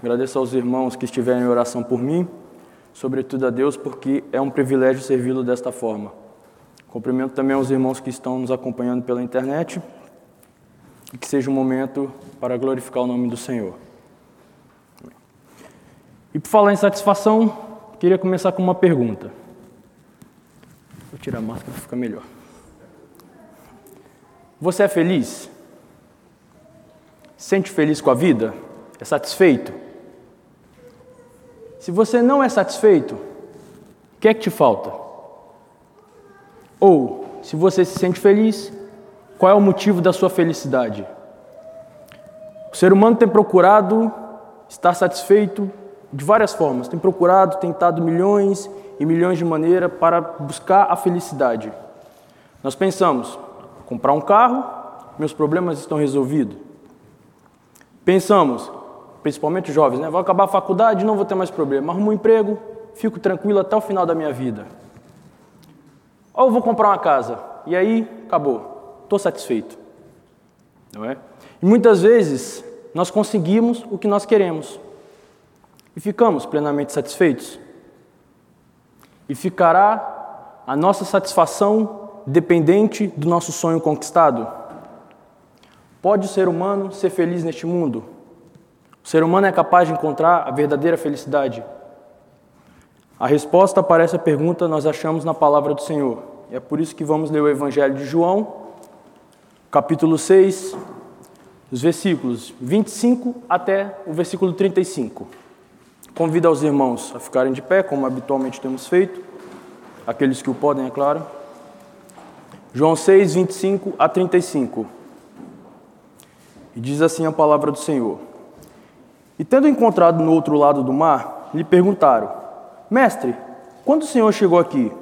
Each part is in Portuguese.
Agradeço aos irmãos que estiverem em oração por mim, sobretudo a Deus, porque é um privilégio servi-lo desta forma. Cumprimento também aos irmãos que estão nos acompanhando pela internet e que seja um momento para glorificar o nome do Senhor. E por falar em satisfação, queria começar com uma pergunta. Vou tirar a máscara para ficar melhor. Você é feliz? Sente feliz com a vida? É satisfeito? Se você não é satisfeito, o que é que te falta? Ou, se você se sente feliz, qual é o motivo da sua felicidade? O ser humano tem procurado estar satisfeito de várias formas, tem procurado, tentado milhões e milhões de maneiras para buscar a felicidade. Nós pensamos, comprar um carro, meus problemas estão resolvidos. Pensamos, principalmente os jovens, né? Vou acabar a faculdade, não vou ter mais problema. Arrumo um emprego, fico tranquilo até o final da minha vida. Ou vou comprar uma casa, e aí acabou, estou satisfeito. Não é? E muitas vezes nós conseguimos o que nós queremos e ficamos plenamente satisfeitos. E ficará a nossa satisfação dependente do nosso sonho conquistado? Pode o ser humano ser feliz neste mundo? O ser humano é capaz de encontrar a verdadeira felicidade? A resposta para essa pergunta nós achamos na palavra do Senhor. E é por isso que vamos ler o Evangelho de João, capítulo 6, os versículos 25 até o versículo 35. Convido aos irmãos a ficarem de pé, como habitualmente temos feito, aqueles que o podem, é claro. João 6, 25 a 35. E diz assim a palavra do Senhor: E tendo encontrado no outro lado do mar, lhe perguntaram: Mestre, quando o Senhor chegou aqui?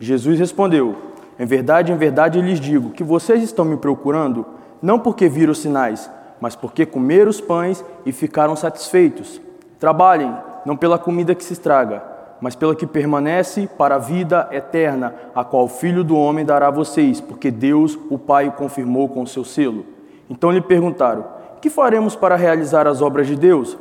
Jesus respondeu: Em verdade, em verdade lhes digo que vocês estão me procurando não porque viram os sinais, mas porque comeram os pães e ficaram satisfeitos. Trabalhem, não pela comida que se estraga, mas pela que permanece para a vida eterna, a qual o Filho do Homem dará a vocês, porque Deus, o Pai, o confirmou com o seu selo. Então lhe perguntaram: Que faremos para realizar as obras de Deus?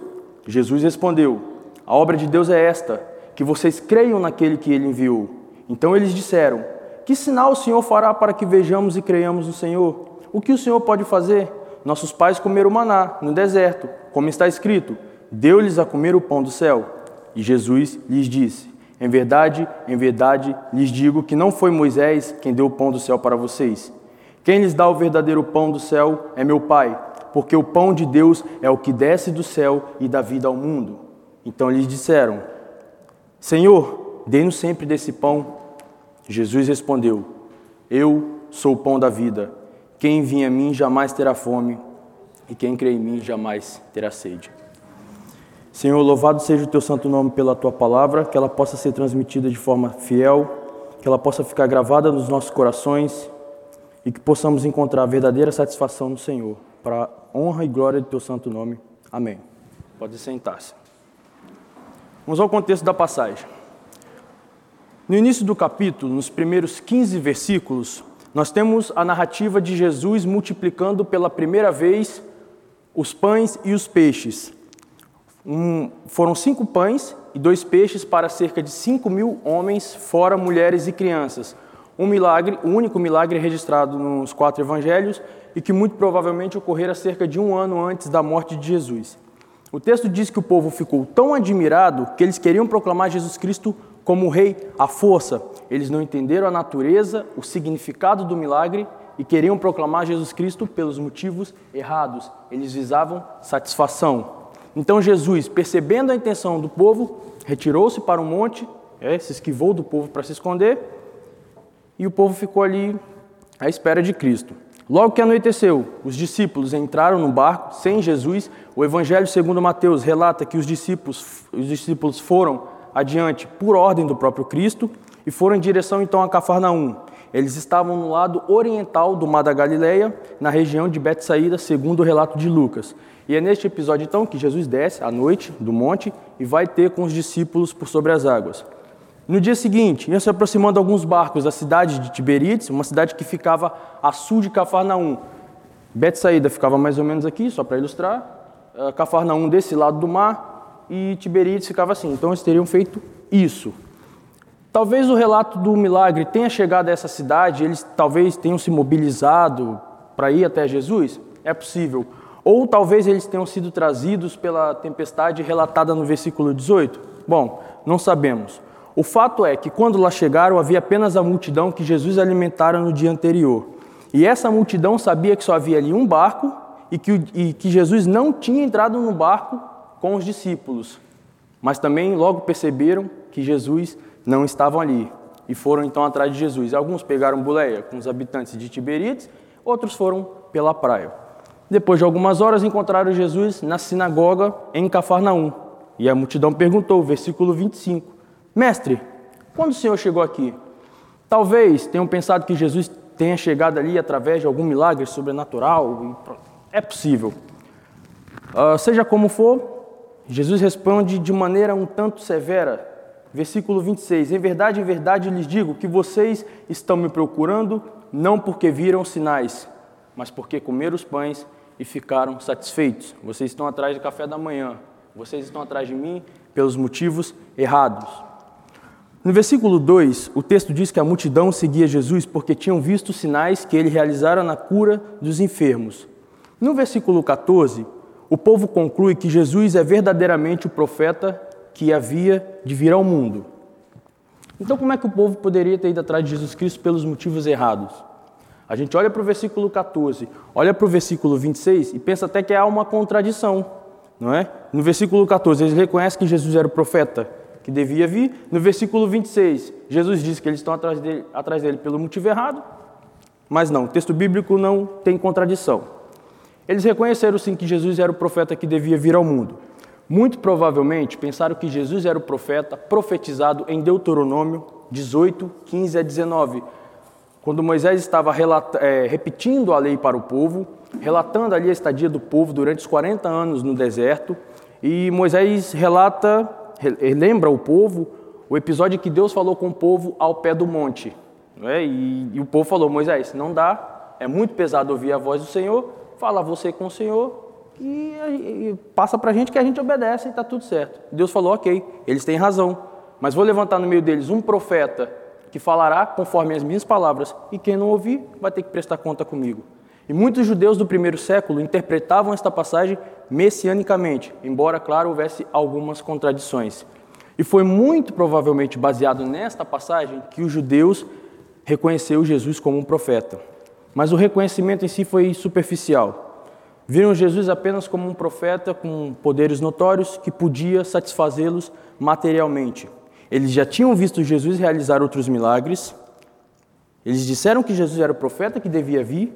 Jesus respondeu: A obra de Deus é esta, que vocês creiam naquele que ele enviou. Então eles disseram: Que sinal o Senhor fará para que vejamos e creiamos no Senhor? O que o Senhor pode fazer? Nossos pais comeram maná no deserto, como está escrito: Deu-lhes a comer o pão do céu. E Jesus lhes disse: Em verdade, em verdade lhes digo que não foi Moisés quem deu o pão do céu para vocês. Quem lhes dá o verdadeiro pão do céu é meu Pai, porque o pão de Deus é o que desce do céu e dá vida ao mundo. Então lhes disseram: Senhor, dê-nos sempre desse pão. Jesus respondeu: Eu sou o pão da vida. Quem vinha a mim jamais terá fome, e quem crê em mim jamais terá sede. Senhor, louvado seja o teu santo nome pela tua palavra, que ela possa ser transmitida de forma fiel, que ela possa ficar gravada nos nossos corações e que possamos encontrar verdadeira satisfação no Senhor, para honra e glória do teu santo nome. Amém. Pode sentar-se. Vamos ao contexto da passagem. No início do capítulo, nos primeiros 15 versículos, nós temos a narrativa de Jesus multiplicando pela primeira vez os pães e os peixes. Um, foram cinco pães e dois peixes para cerca de cinco mil homens, fora mulheres e crianças. Um milagre, o único milagre registrado nos quatro evangelhos e que muito provavelmente ocorrera cerca de um ano antes da morte de Jesus. O texto diz que o povo ficou tão admirado que eles queriam proclamar Jesus Cristo como rei à força. Eles não entenderam a natureza, o significado do milagre e queriam proclamar Jesus Cristo pelos motivos errados. Eles visavam satisfação. Então Jesus, percebendo a intenção do povo, retirou-se para um monte, é, se esquivou do povo para se esconder, e o povo ficou ali à espera de Cristo. Logo que anoiteceu, os discípulos entraram no barco sem Jesus. O Evangelho segundo Mateus relata que os discípulos, os discípulos foram adiante por ordem do próprio Cristo e foram em direção então a Cafarnaum. Eles estavam no lado oriental do Mar da Galileia, na região de Betsaída, segundo o relato de Lucas. E é neste episódio então que Jesus desce à noite do monte e vai ter com os discípulos por sobre as águas. No dia seguinte, iam se aproximando alguns barcos da cidade de Tiberíades, uma cidade que ficava a sul de Cafarnaum. Betsaída ficava mais ou menos aqui, só para ilustrar. Cafarnaum desse lado do mar e Tiberíades ficava assim. Então eles teriam feito isso. Talvez o relato do milagre tenha chegado a essa cidade, eles talvez tenham se mobilizado para ir até Jesus? É possível. Ou talvez eles tenham sido trazidos pela tempestade relatada no versículo 18? Bom, não sabemos. O fato é que quando lá chegaram havia apenas a multidão que Jesus alimentara no dia anterior. E essa multidão sabia que só havia ali um barco e que, e que Jesus não tinha entrado no barco com os discípulos. Mas também logo perceberam que Jesus não estava ali e foram então atrás de Jesus. Alguns pegaram buleia com os habitantes de Tiberíades, outros foram pela praia. Depois de algumas horas encontraram Jesus na sinagoga em Cafarnaum. E a multidão perguntou, versículo 25: Mestre, quando o Senhor chegou aqui? Talvez tenham pensado que Jesus tenha chegado ali através de algum milagre sobrenatural. É possível. Uh, seja como for, Jesus responde de maneira um tanto severa. Versículo 26: Em verdade, em verdade lhes digo que vocês estão me procurando não porque viram sinais, mas porque comeram os pães e ficaram satisfeitos. Vocês estão atrás do café da manhã. Vocês estão atrás de mim pelos motivos errados. No versículo 2, o texto diz que a multidão seguia Jesus porque tinham visto sinais que ele realizara na cura dos enfermos. No versículo 14, o povo conclui que Jesus é verdadeiramente o profeta que havia de vir ao mundo. Então, como é que o povo poderia ter ido atrás de Jesus Cristo pelos motivos errados? A gente olha para o versículo 14, olha para o versículo 26 e pensa até que há uma contradição, não é? No versículo 14, eles reconhecem que Jesus era o profeta que devia vir. No versículo 26, Jesus diz que eles estão atrás dele, atrás dele pelo motivo errado, mas não, o texto bíblico não tem contradição. Eles reconheceram sim que Jesus era o profeta que devia vir ao mundo. Muito provavelmente pensaram que Jesus era o profeta profetizado em Deuteronômio 18, 15 a 19, quando Moisés estava é, repetindo a lei para o povo, relatando ali a estadia do povo durante os 40 anos no deserto, e Moisés relata lembra o povo o episódio que Deus falou com o povo ao pé do monte. É? E, e, o povo falou: Moisés, não dá, é muito pesado ouvir a voz do Senhor, fala você com o Senhor e, e passa para a gente que a gente obedece e está tudo certo. Deus falou: ok, eles têm razão, mas vou levantar no meio deles um profeta que falará conforme as minhas palavras, e quem não ouvir vai ter que prestar conta comigo. E muitos judeus do primeiro século interpretavam esta passagem messianicamente, embora, claro, houvesse algumas contradições. E foi muito provavelmente baseado nesta passagem que os judeus reconheceram Jesus como um profeta. Mas o reconhecimento em si foi superficial. Viram Jesus apenas como um profeta com poderes notórios que podia satisfazê-los materialmente. Eles já tinham visto Jesus realizar outros milagres. Eles disseram que Jesus era o profeta que devia vir,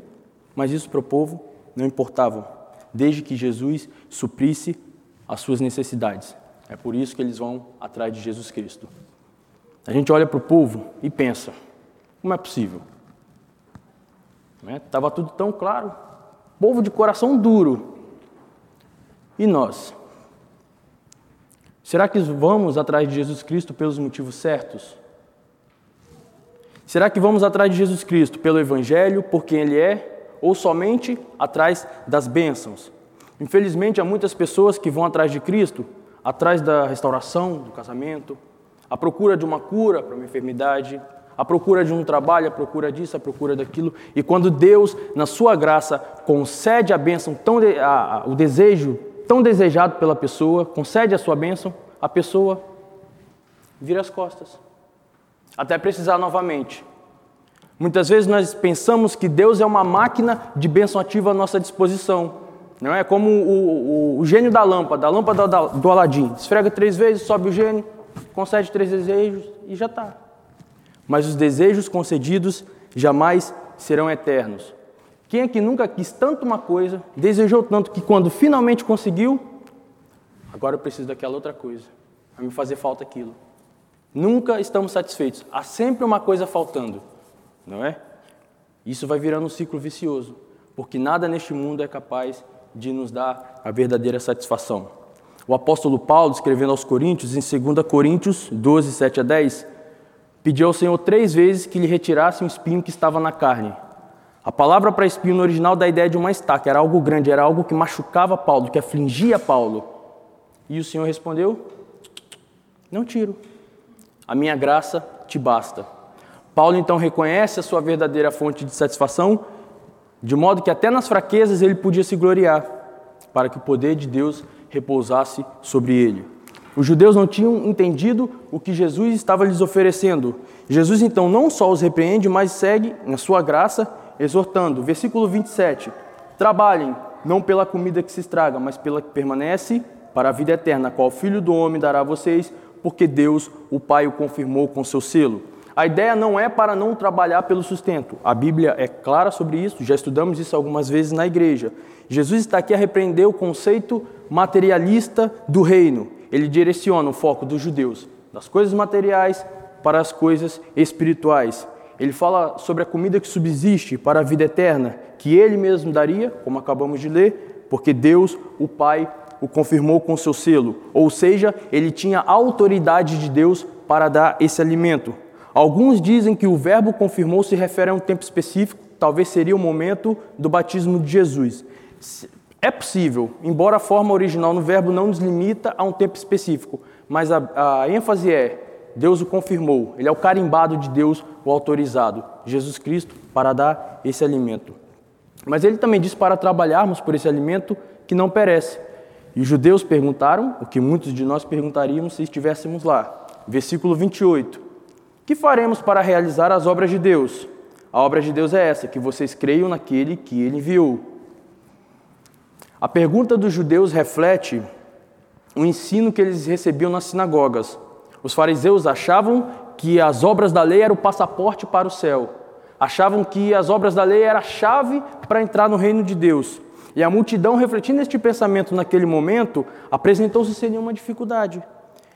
mas isso para o povo não importava, desde que Jesus suprisse as suas necessidades. É por isso que eles vão atrás de Jesus Cristo. A gente olha para o povo e pensa: como é possível? Estava né? tudo tão claro. Povo de coração duro. E nós? Será que vamos atrás de Jesus Cristo pelos motivos certos? Será que vamos atrás de Jesus Cristo pelo Evangelho, por quem Ele é, ou somente atrás das bênçãos. Infelizmente, há muitas pessoas que vão atrás de Cristo, atrás da restauração, do casamento, à procura de uma cura para uma enfermidade, à procura de um trabalho, à procura disso, à procura daquilo. E quando Deus, na sua graça, concede a bênção, tão de, a, a, o desejo tão desejado pela pessoa, concede a sua bênção, a pessoa vira as costas. Até precisar novamente Muitas vezes nós pensamos que Deus é uma máquina de bênção ativa à nossa disposição. Não é como o, o, o gênio da lâmpada, a lâmpada do Aladim. Esfrega três vezes, sobe o gênio, concede três desejos e já está. Mas os desejos concedidos jamais serão eternos. Quem é que nunca quis tanto uma coisa, desejou tanto que quando finalmente conseguiu, agora eu preciso daquela outra coisa, vai me fazer falta aquilo. Nunca estamos satisfeitos, há sempre uma coisa faltando não é? Isso vai virando um ciclo vicioso, porque nada neste mundo é capaz de nos dar a verdadeira satisfação. O apóstolo Paulo, escrevendo aos Coríntios, em 2 Coríntios 12, 7 a 10, pediu ao Senhor três vezes que lhe retirasse um espinho que estava na carne. A palavra para espinho no original dá a ideia de uma estaca, era algo grande, era algo que machucava Paulo, que afligia Paulo. E o Senhor respondeu: Não tiro. A minha graça te basta. Paulo então reconhece a sua verdadeira fonte de satisfação, de modo que até nas fraquezas ele podia se gloriar, para que o poder de Deus repousasse sobre ele. Os judeus não tinham entendido o que Jesus estava lhes oferecendo. Jesus então não só os repreende, mas segue na sua graça, exortando. Versículo 27. Trabalhem, não pela comida que se estraga, mas pela que permanece para a vida eterna, qual o Filho do Homem dará a vocês, porque Deus, o Pai, o confirmou com seu selo. A ideia não é para não trabalhar pelo sustento. A Bíblia é clara sobre isso, já estudamos isso algumas vezes na igreja. Jesus está aqui a repreender o conceito materialista do reino. Ele direciona o foco dos judeus das coisas materiais para as coisas espirituais. Ele fala sobre a comida que subsiste para a vida eterna, que ele mesmo daria, como acabamos de ler, porque Deus, o Pai, o confirmou com seu selo. Ou seja, ele tinha autoridade de Deus para dar esse alimento. Alguns dizem que o verbo confirmou se refere a um tempo específico, talvez seria o momento do batismo de Jesus. É possível, embora a forma original no verbo não nos limita a um tempo específico, mas a, a ênfase é Deus o confirmou, ele é o carimbado de Deus, o autorizado, Jesus Cristo, para dar esse alimento. Mas ele também diz para trabalharmos por esse alimento que não perece. E os judeus perguntaram, o que muitos de nós perguntaríamos se estivéssemos lá. Versículo 28. Que faremos para realizar as obras de Deus? A obra de Deus é essa, que vocês creiam naquele que ele enviou. A pergunta dos judeus reflete o ensino que eles recebiam nas sinagogas. Os fariseus achavam que as obras da lei eram o passaporte para o céu. Achavam que as obras da lei eram a chave para entrar no reino de Deus. E a multidão, refletindo este pensamento naquele momento, apresentou-se sem nenhuma dificuldade.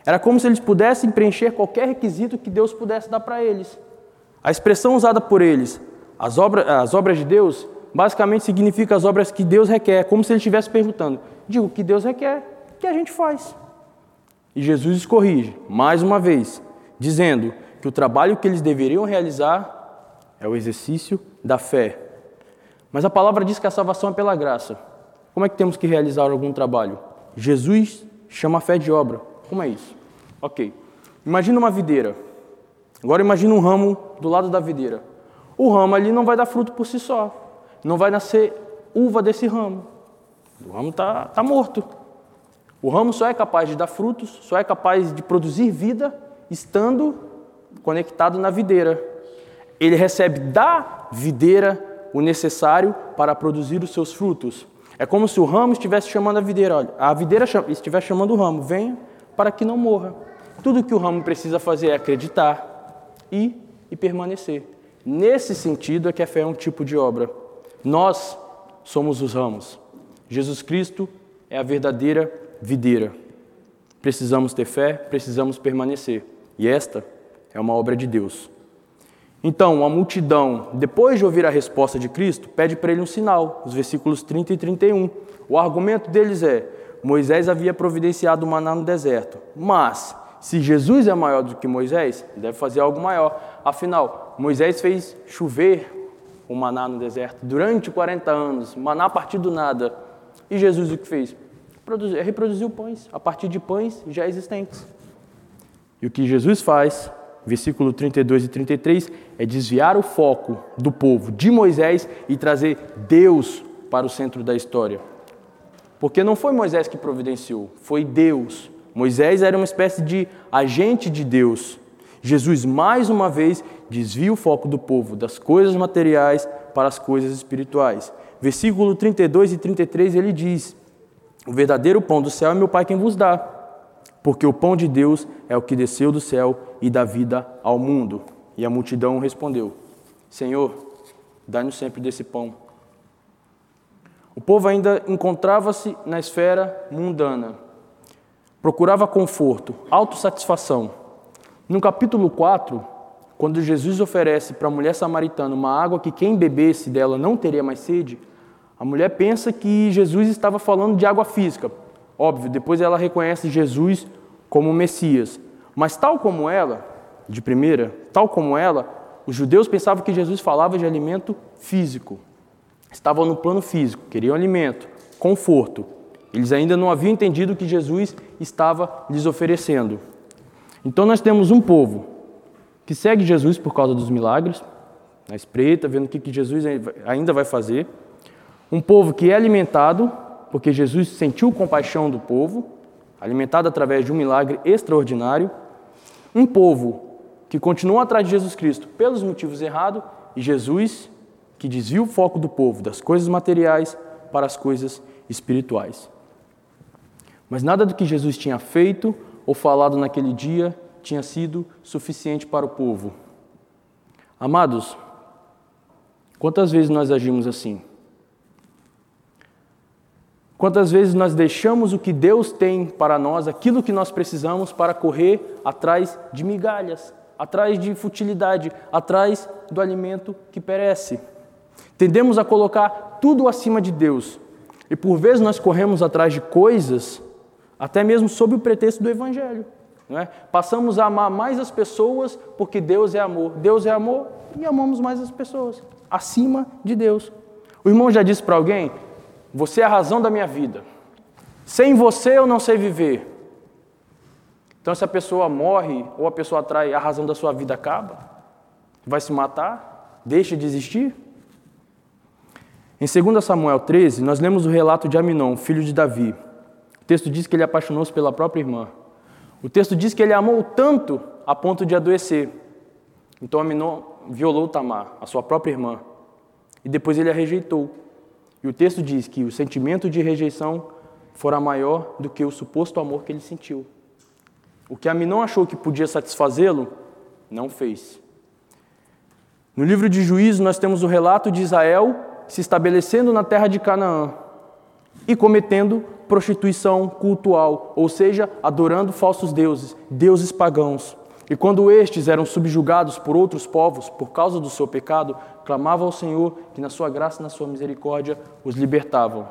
Era como se eles pudessem preencher qualquer requisito que Deus pudesse dar para eles. A expressão usada por eles, as, obras, as obras de Deus, basicamente significa as obras que Deus requer, como se ele estivesse perguntando: digo, o que Deus requer, que a gente faz. E Jesus os corrige, mais uma vez, dizendo que o trabalho que eles deveriam realizar é o exercício da fé. Mas a palavra diz que a salvação é pela graça. Como é que temos que realizar algum trabalho? Jesus chama a fé de obra. Como é isso? Ok. Imagina uma videira. Agora imagina um ramo do lado da videira. O ramo ali não vai dar fruto por si só. Não vai nascer uva desse ramo. O ramo está tá morto. O ramo só é capaz de dar frutos, só é capaz de produzir vida estando conectado na videira. Ele recebe da videira o necessário para produzir os seus frutos. É como se o ramo estivesse chamando a videira, olha, a videira estivesse chamando o ramo, venha para que não morra. Tudo que o ramo precisa fazer é acreditar e, e permanecer. Nesse sentido é que a fé é um tipo de obra. Nós somos os ramos. Jesus Cristo é a verdadeira videira. Precisamos ter fé, precisamos permanecer. E esta é uma obra de Deus. Então, a multidão, depois de ouvir a resposta de Cristo, pede para ele um sinal, os versículos 30 e 31. O argumento deles é: Moisés havia providenciado o maná no deserto, mas se Jesus é maior do que Moisés, deve fazer algo maior. Afinal, Moisés fez chover o maná no deserto durante 40 anos, maná a partir do nada. E Jesus o que fez? reproduziu pães, a partir de pães já existentes. E o que Jesus faz, versículo 32 e 33, é desviar o foco do povo de Moisés e trazer Deus para o centro da história. Porque não foi Moisés que providenciou, foi Deus. Moisés era uma espécie de agente de Deus. Jesus, mais uma vez, desvia o foco do povo das coisas materiais para as coisas espirituais. Versículo 32 e 33 ele diz: o verdadeiro pão do céu é meu Pai quem vos dá, porque o pão de Deus é o que desceu do céu e dá vida ao mundo. E a multidão respondeu: Senhor, dá-nos sempre desse pão. O povo ainda encontrava-se na esfera mundana, procurava conforto, autossatisfação. No capítulo 4, quando Jesus oferece para a mulher samaritana uma água que quem bebesse dela não teria mais sede, a mulher pensa que Jesus estava falando de água física. Óbvio, depois ela reconhece Jesus como Messias. Mas tal como ela, de primeira, tal como ela, os judeus pensavam que Jesus falava de alimento físico. Estavam no plano físico, queriam alimento, conforto. Eles ainda não haviam entendido o que Jesus estava lhes oferecendo. Então nós temos um povo que segue Jesus por causa dos milagres, na espreita, vendo o que Jesus ainda vai fazer. Um povo que é alimentado, porque Jesus sentiu compaixão do povo, alimentado através de um milagre extraordinário. Um povo que continua atrás de Jesus Cristo pelos motivos errados, e Jesus que desvia o foco do povo das coisas materiais para as coisas espirituais. Mas nada do que Jesus tinha feito ou falado naquele dia tinha sido suficiente para o povo. Amados, quantas vezes nós agimos assim? Quantas vezes nós deixamos o que Deus tem para nós, aquilo que nós precisamos, para correr atrás de migalhas, atrás de futilidade, atrás do alimento que perece? Tendemos a colocar tudo acima de Deus. E por vezes nós corremos atrás de coisas, até mesmo sob o pretexto do Evangelho. É? Passamos a amar mais as pessoas porque Deus é amor. Deus é amor e amamos mais as pessoas, acima de Deus. O irmão já disse para alguém: Você é a razão da minha vida. Sem você eu não sei viver. Então, se a pessoa morre ou a pessoa atrai, a razão da sua vida acaba, vai se matar, deixa de existir. Em 2 Samuel 13, nós lemos o relato de Aminon, filho de Davi. O texto diz que ele apaixonou-se pela própria irmã. O texto diz que ele amou tanto a ponto de adoecer. Então Aminon violou Tamar, a sua própria irmã, e depois ele a rejeitou. E o texto diz que o sentimento de rejeição fora maior do que o suposto amor que ele sentiu. O que Aminon achou que podia satisfazê-lo, não fez. No livro de Juízes, nós temos o relato de Israel se estabelecendo na terra de Canaã e cometendo prostituição cultual, ou seja, adorando falsos deuses, deuses pagãos. E quando estes eram subjugados por outros povos por causa do seu pecado, clamavam ao Senhor que, na sua graça e na sua misericórdia, os libertavam.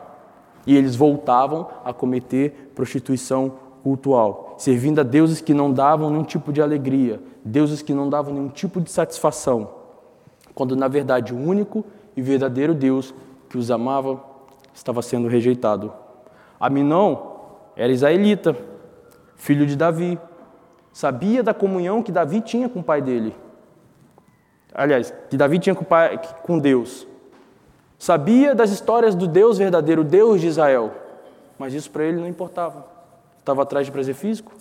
E eles voltavam a cometer prostituição cultual, servindo a deuses que não davam nenhum tipo de alegria, deuses que não davam nenhum tipo de satisfação, quando na verdade o único e verdadeiro Deus que os amava estava sendo rejeitado. Aminon era israelita, filho de Davi. Sabia da comunhão que Davi tinha com o pai dele. Aliás, que Davi tinha com, pai, com Deus. Sabia das histórias do Deus verdadeiro, Deus de Israel. Mas isso para ele não importava. Estava atrás de prazer físico.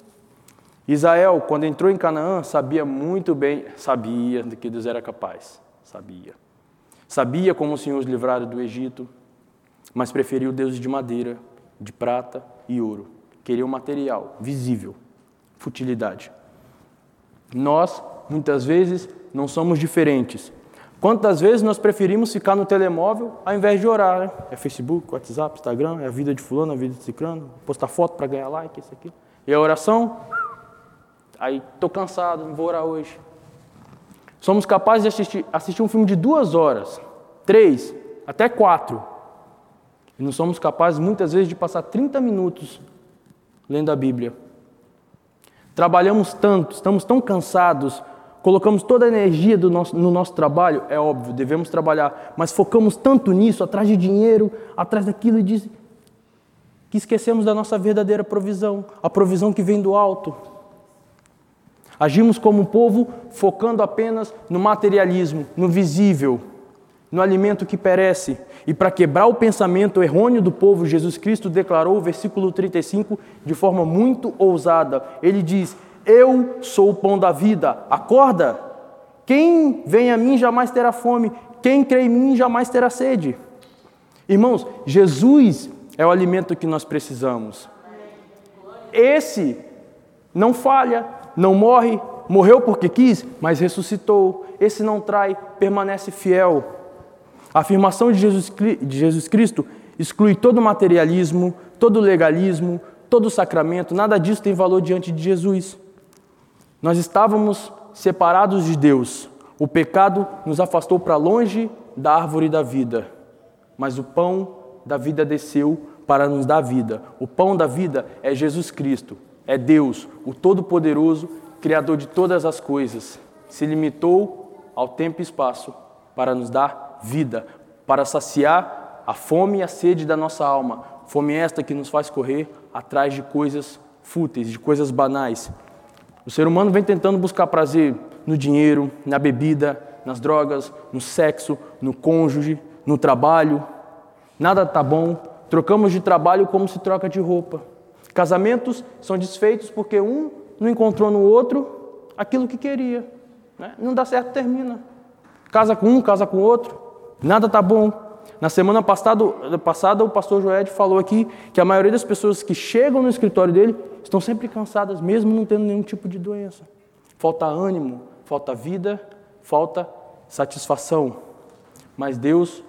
Israel, quando entrou em Canaã, sabia muito bem, sabia de que Deus era capaz. Sabia. Sabia como o Senhor os livrara do Egito, mas preferiu deuses de madeira, de prata e ouro. Queria o material, visível, futilidade. Nós, muitas vezes, não somos diferentes. Quantas vezes nós preferimos ficar no telemóvel ao invés de orar? Né? É Facebook, WhatsApp, Instagram, é a vida de fulano, a vida de ciclano, postar foto para ganhar like, isso aqui. E a oração? Aí, estou cansado, não vou orar hoje. Somos capazes de assistir, assistir um filme de duas horas, três, até quatro, e não somos capazes, muitas vezes, de passar 30 minutos lendo a Bíblia. Trabalhamos tanto, estamos tão cansados, colocamos toda a energia nosso, no nosso trabalho, é óbvio, devemos trabalhar, mas focamos tanto nisso, atrás de dinheiro, atrás daquilo, e diz, que esquecemos da nossa verdadeira provisão, a provisão que vem do alto. Agimos como um povo focando apenas no materialismo, no visível, no alimento que perece. E para quebrar o pensamento errôneo do povo, Jesus Cristo declarou o versículo 35 de forma muito ousada. Ele diz: Eu sou o pão da vida, acorda! Quem vem a mim jamais terá fome, quem crê em mim jamais terá sede. Irmãos, Jesus é o alimento que nós precisamos. Esse não falha, não morre, morreu porque quis, mas ressuscitou. Esse não trai, permanece fiel. A afirmação de Jesus, de Jesus Cristo exclui todo materialismo, todo legalismo, todo sacramento, nada disso tem valor diante de Jesus. Nós estávamos separados de Deus. O pecado nos afastou para longe da árvore da vida. Mas o pão da vida desceu para nos dar vida. O pão da vida é Jesus Cristo, é Deus, o Todo-Poderoso, Criador de todas as coisas. Se limitou ao tempo e espaço para nos dar vida, para saciar a fome e a sede da nossa alma. Fome esta que nos faz correr atrás de coisas fúteis, de coisas banais. O ser humano vem tentando buscar prazer no dinheiro, na bebida, nas drogas, no sexo, no cônjuge, no trabalho. Nada está bom. Trocamos de trabalho como se troca de roupa. Casamentos são desfeitos porque um não encontrou no outro aquilo que queria. Né? Não dá certo, termina. Casa com um, casa com outro. Nada está bom. Na semana passada, passada, o pastor Joed falou aqui que a maioria das pessoas que chegam no escritório dele estão sempre cansadas, mesmo não tendo nenhum tipo de doença. Falta ânimo, falta vida, falta satisfação. Mas Deus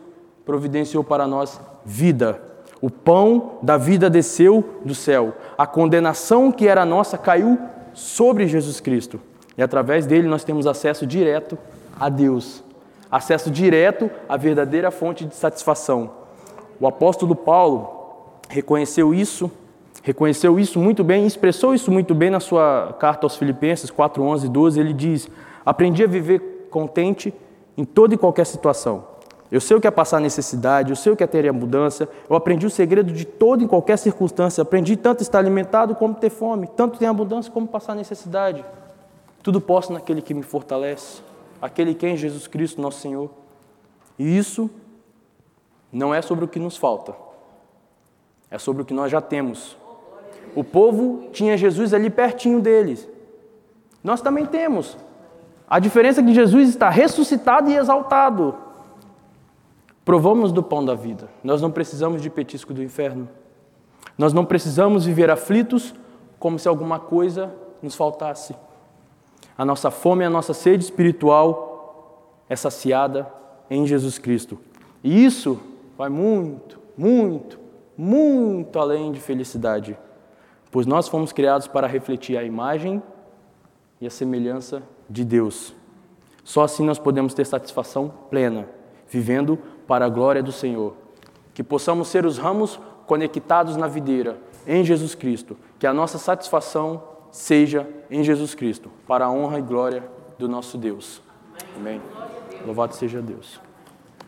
providenciou para nós vida. O pão da vida desceu do céu. A condenação que era nossa caiu sobre Jesus Cristo. E através dele nós temos acesso direto a Deus acesso direto à verdadeira fonte de satisfação. O apóstolo Paulo reconheceu isso, reconheceu isso muito bem, expressou isso muito bem na sua carta aos Filipenses 4, 11 e 12. Ele diz: Aprendi a viver contente em toda e qualquer situação. Eu sei o que é passar necessidade, eu sei o que é ter a mudança, eu aprendi o segredo de toda e qualquer circunstância, aprendi tanto estar alimentado como ter fome, tanto ter abundância como passar necessidade. Tudo posso naquele que me fortalece aquele que é em Jesus Cristo, nosso Senhor. E isso não é sobre o que nos falta, é sobre o que nós já temos. O povo tinha Jesus ali pertinho deles. Nós também temos. A diferença é que Jesus está ressuscitado e exaltado. Provamos do pão da vida. Nós não precisamos de petisco do inferno. Nós não precisamos viver aflitos como se alguma coisa nos faltasse a nossa fome, a nossa sede espiritual é saciada em Jesus Cristo. E isso vai muito, muito, muito além de felicidade, pois nós fomos criados para refletir a imagem e a semelhança de Deus. Só assim nós podemos ter satisfação plena, vivendo para a glória do Senhor. Que possamos ser os ramos conectados na videira, em Jesus Cristo. Que a nossa satisfação seja em Jesus Cristo, para a honra e glória do nosso Deus. Amém. Louvado seja Deus.